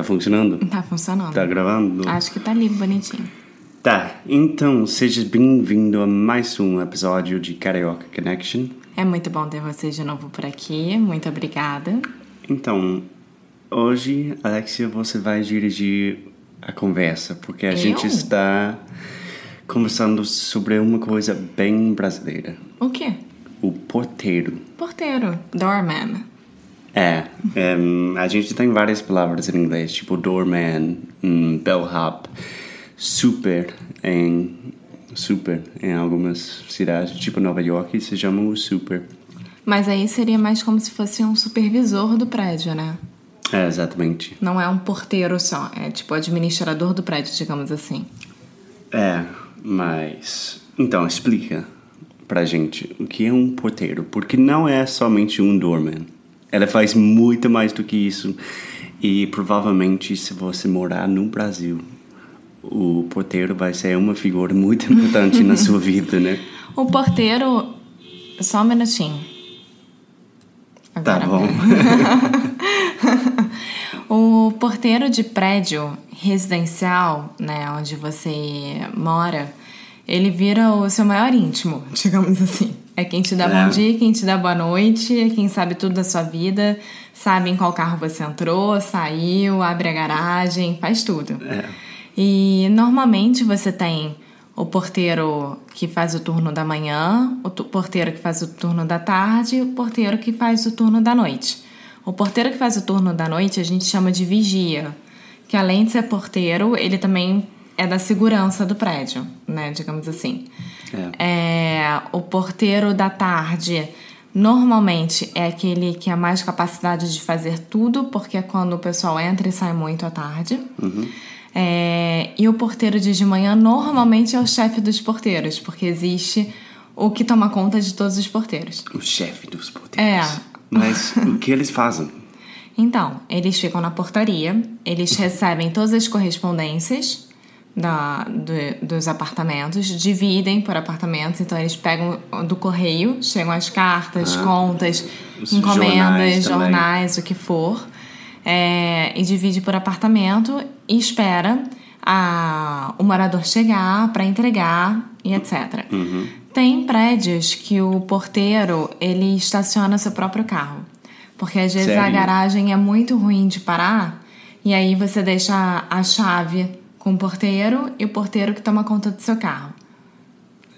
Tá funcionando? Tá funcionando. Tá gravando? Acho que tá ali bonitinho. Tá. Então, seja bem-vindo a mais um episódio de Carioca Connection. É muito bom ter você de novo por aqui. Muito obrigada. Então, hoje, Alexia, você vai dirigir a conversa, porque a Eu? gente está conversando sobre uma coisa bem brasileira. O quê? O porteiro. Porteiro. Doorman. É, em, a gente tem várias palavras em inglês, tipo doorman, um, bellhop, super em super em algumas cidades, tipo Nova York, se chama o super. Mas aí seria mais como se fosse um supervisor do prédio, né? É, exatamente. Não é um porteiro só, é tipo administrador do prédio, digamos assim. É, mas então explica pra gente o que é um porteiro, porque não é somente um doorman. Ela faz muito mais do que isso. E provavelmente se você morar no Brasil, o porteiro vai ser uma figura muito importante na sua vida, né? O porteiro. Só um minutinho. Tá Agora bom. O porteiro de prédio residencial, né, onde você mora, ele vira o seu maior íntimo, digamos assim. É quem te dá É. bom dia, quem te dá boa noite, é quem sabe tudo da sua vida, sabe em qual carro você entrou, saiu, abre a garagem, faz tudo. É. E normalmente você tem o porteiro que faz o turno da manhã, o porteiro que faz o turno da tarde e o porteiro que faz o turno da noite. O porteiro que faz o turno da noite a gente chama de vigia, que além de ser porteiro, ele também é da segurança do prédio, né, digamos assim. É, o porteiro da tarde normalmente é aquele que é mais capacidade de fazer tudo, porque é quando o pessoal entra e sai muito à tarde. É, e o porteiro de de manhã normalmente é o chefe dos porteiros, porque existe o que toma conta de todos os porteiros. O chefe dos porteiros. É. Mas o que eles fazem? Então, eles ficam na portaria, eles recebem todas as correspondências da, do- dos apartamentos, dividem por apartamentos, então eles pegam do correio, chegam as cartas, contas, Os encomendas, jornais jornais, o que for, é, e divide por apartamento e espera a, o morador chegar para entregar e etc. Tem prédios que o porteiro ele estaciona seu próprio carro. Porque às vezes a Sério? garagem é muito ruim de parar e aí você deixa a chave com o porteiro e o porteiro que toma conta do seu carro.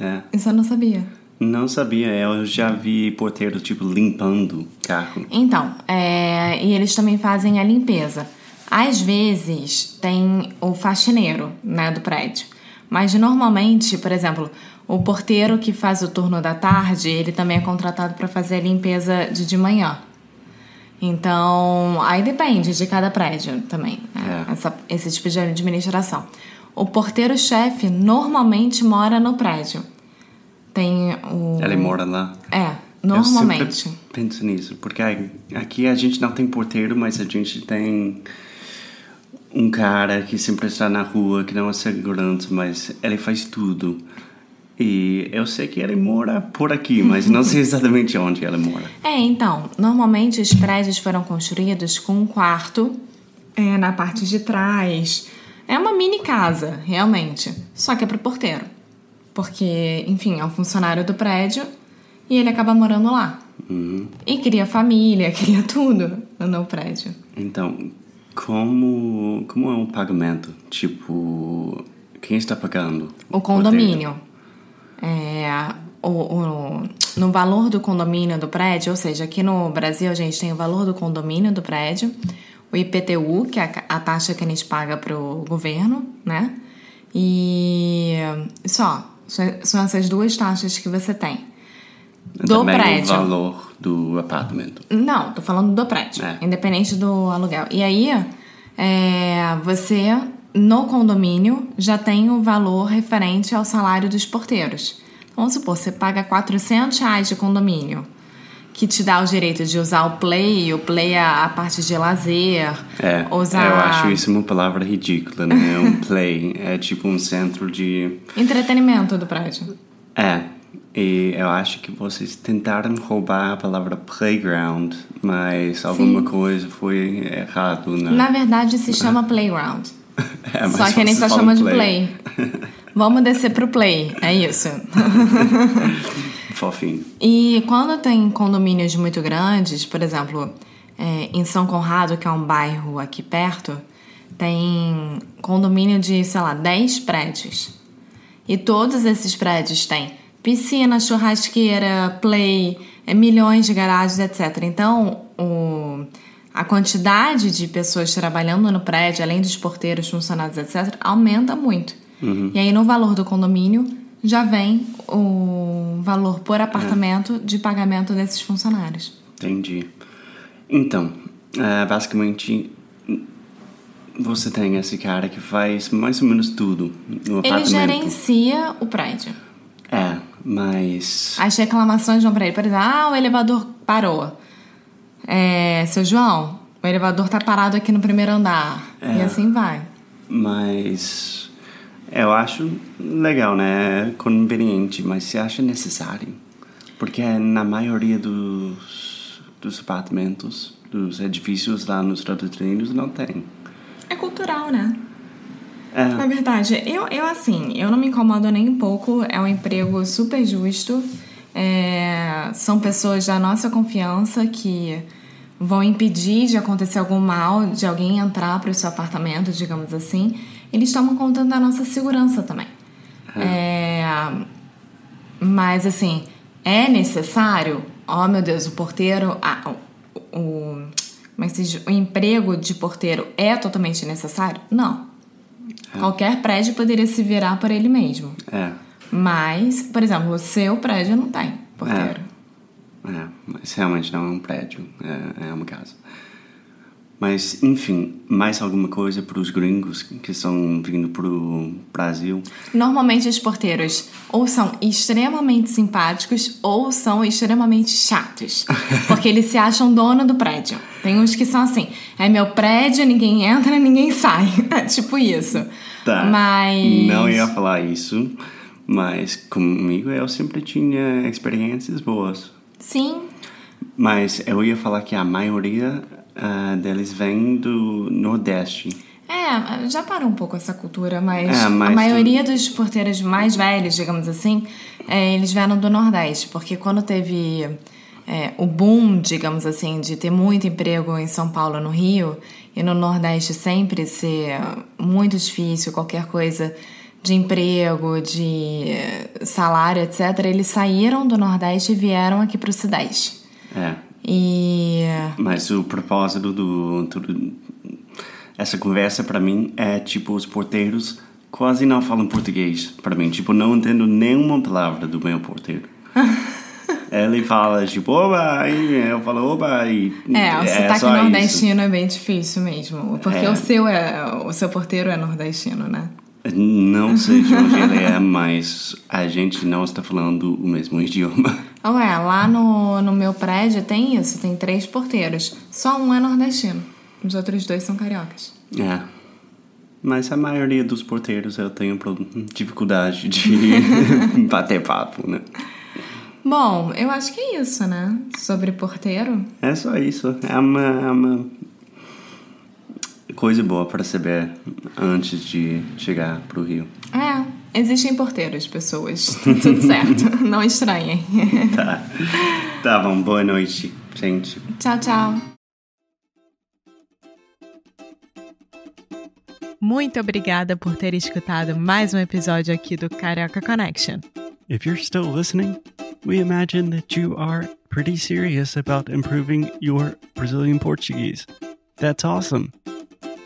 É. Isso eu não sabia. Não sabia, eu já vi porteiro tipo limpando carro. Então, é, e eles também fazem a limpeza. Às vezes tem o faxineiro né, do prédio. Mas normalmente, por exemplo, o porteiro que faz o turno da tarde, ele também é contratado para fazer a limpeza de de manhã. Então, aí depende de cada prédio também, né? É. Essa- esse tipo de administração. O porteiro-chefe normalmente mora no prédio. Tem o. Ele mora lá. É, Eu normalmente. sempre penso nisso, porque aqui a gente não tem porteiro, mas a gente tem um cara que sempre está na rua, que não é segurança, mas ele faz tudo. E eu sei que ele mora por aqui, mas não sei exatamente onde ele mora. É, então, normalmente os prédios foram construídos com um quarto é, na parte de trás. É uma mini casa, realmente. Só que é pro porteiro. Porque, enfim, é um funcionário do prédio e ele acaba morando lá. E cria família, cria tudo no prédio. Então, como, como é o pagamento? Tipo, Quem está pagando? O condomínio. É, o, o, no valor do condomínio do prédio, ou seja, aqui no Brasil a gente tem o valor do condomínio do prédio, o IPTU, que é a, a taxa que a gente paga para o governo, né? E só, são essas duas taxas que você tem. Do Também prédio. o valor do apartamento. Não, tô falando do prédio, É. independente do aluguel. E aí, é, você, no condomínio, já tem o valor referente ao salário dos porteiros. Vamos supor, você paga 400 reais de condomínio, que te dá o direito de usar o Play, o Play é a parte de lazer, É, usar eu acho isso uma palavra ridícula, né? Um play. É tipo um centro de. entretenimento do prédio. É. E eu acho que vocês tentaram roubar a palavra playground, mas alguma coisa foi errado na. Na verdade, se chama Playground. É, mas Só que a gente só chama falam de Play. Vamos descer pro Play, é isso. Fofinho. E quando tem condomínios muito grandes, por exemplo, é, em São Conrado, que é um bairro aqui perto, tem condomínio de, sei lá, 10 prédios. E todos esses prédios têm piscina, churrasqueira, play, é, milhões de garagens, etc. Então, o, a quantidade de pessoas trabalhando no prédio, além dos porteiros, funcionários, etc., aumenta muito. E aí, no valor do condomínio, já vem o valor por apartamento de pagamento desses funcionários. Entendi. Então, é, basicamente, você tem esse cara que faz mais ou menos tudo no Ele apartamento. gerencia o prédio. É, mas. As reclamações vão pra ele. Por exemplo, ah, o elevador parou. É, seu João, o elevador tá parado aqui no primeiro andar. E É. assim vai. Mas. Eu acho legal, né? É conveniente, mas você acha necessário? Porque na maioria dos, dos apartamentos, dos edifícios lá nos Estados Unidos, não tem. É cultural, né? É, Na verdade, eu, eu assim, eu não me incomodo nem um pouco. É um emprego super justo. É, são pessoas da nossa confiança que vão impedir de acontecer algum mal, de alguém entrar para o seu apartamento, digamos assim. Eles tomam conta da nossa segurança também. É, mas assim, é necessário? Oh meu Deus, o porteiro. ah, o, o, como é que se diz? o emprego de porteiro é totalmente necessário? Não. Qualquer prédio poderia se virar por ele mesmo. é, Mas, por exemplo, o seu prédio não tem porteiro. é. Mas realmente não é um prédio, é, é uma casa. Mas, enfim, mais alguma coisa para os gringos que estão vindo para o Brasil? Normalmente os porteiros ou são extremamente simpáticos ou são extremamente chatos. Porque eles se acham dono do prédio. Tem uns que são assim, é meu prédio, ninguém entra, ninguém sai. É tipo isso. Tá. Mas. Não ia falar isso, mas comigo eu sempre tinha experiências boas. Sim, Mas eu ia falar que a maioria ah, deles vem do Nordeste. É, já parou um pouco essa cultura, mas, É, mas a tu- maioria dos porteiros mais velhos, digamos assim, é, eles vieram do Nordeste, porque quando teve é, o boom, digamos assim, de ter muito emprego em São Paulo, no Rio, e no Nordeste sempre ser muito difícil, qualquer coisa de emprego, de eh, salário, etc., eles saíram do Nordeste e vieram aqui para o Sudeste. É. E Mas o propósito do. essa conversa para mim é tipo os porteiros quase não falam português para mim. Tipo, não entendo nenhuma palavra do meu porteiro. Ele fala tipo, oba, e eu falo, oba, e. É, o sotaque só isso. nordestino é bem difícil mesmo. Porque É. o seu é. O seu porteiro é nordestino, né? Não sei de onde ele é, mas a gente não está falando o mesmo idioma. Ué, lá no, no meu prédio tem isso, tem três porteiros. Só um é nordestino. Os outros dois são cariocas. É. Mas a maioria dos porteiros eu tenho dificuldade de bater papo, né? Bom, eu acho que é isso, né? Sobre porteiro. É só isso. É uma, é uma coisa boa para saber antes de chegar pro Rio. É, existem porteiros, pessoas. Tudo certo. Não estranhem. Tá. Tá bom, boa noite, gente. tchau, tchau. Muito obrigada por ter escutado mais um episódio aqui do Carioca Connection. If you're still listening, we imagine that you are pretty serious about improving your Brazilian Portuguese. That's awesome.